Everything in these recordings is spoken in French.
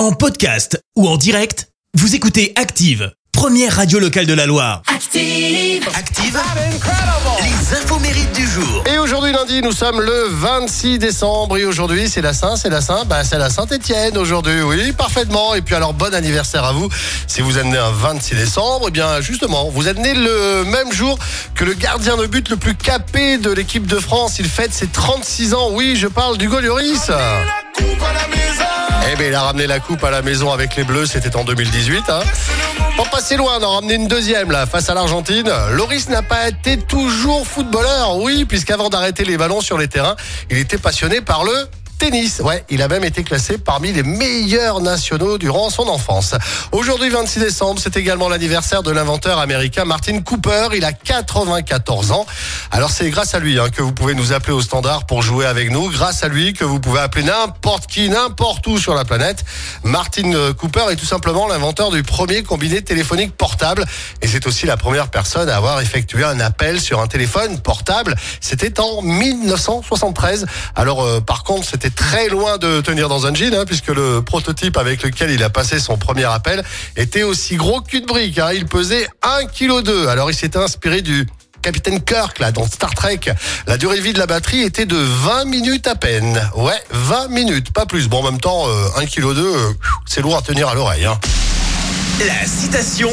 En podcast ou en direct, vous écoutez Active, première radio locale de la Loire. Active. Active, les infos mérites du jour. Et aujourd'hui lundi, nous sommes le 26 décembre et aujourd'hui c'est la Saint, c'est la Saint, bah c'est la Saint-Étienne aujourd'hui, oui, parfaitement. Et puis alors bon anniversaire à vous. Si vous êtes né un 26 décembre, et bien justement, vous êtes né le même jour que le gardien de but le plus capé de l'équipe de France. Il fête ses 36 ans. Oui, je parle du Lloris. Bien, il a ramené la coupe à la maison avec les Bleus, c'était en 2018. Hein. Pas passer loin, d'en ramener une deuxième face à l'Argentine. Loris n'a pas été toujours footballeur, oui, puisqu'avant d'arrêter les ballons sur les terrains, il était passionné par le tennis. Ouais, il a même été classé parmi les meilleurs nationaux durant son enfance. Aujourd'hui, 26 décembre, c'est également l'anniversaire de l'inventeur américain Martin Cooper. Il a 94 ans. Alors c'est grâce à lui hein, que vous pouvez nous appeler au standard pour jouer avec nous. Grâce à lui que vous pouvez appeler n'importe qui, n'importe où sur la planète. Martin euh, Cooper est tout simplement l'inventeur du premier combiné téléphonique portable. Et c'est aussi la première personne à avoir effectué un appel sur un téléphone portable. C'était en 1973. Alors euh, par contre, c'était très loin de tenir dans un jean, hein, puisque le prototype avec lequel il a passé son premier appel était aussi gros qu'une brique. Hein. Il pesait 1,2 kg. Alors il s'était inspiré du capitaine Kirk là dans Star Trek. La durée de vie de la batterie était de 20 minutes à peine. Ouais, 20 minutes, pas plus. Bon, en même temps, euh, 1,2 kg, euh, c'est lourd à tenir à l'oreille. Hein. La citation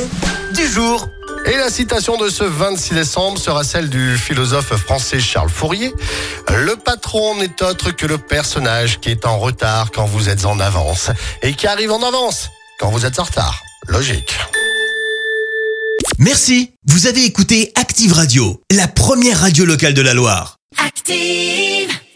du jour. Et la citation de ce 26 décembre sera celle du philosophe français Charles Fourier. Le patron n'est autre que le personnage qui est en retard quand vous êtes en avance et qui arrive en avance quand vous êtes en retard. Logique. Merci, vous avez écouté Active Radio, la première radio locale de la Loire. Active.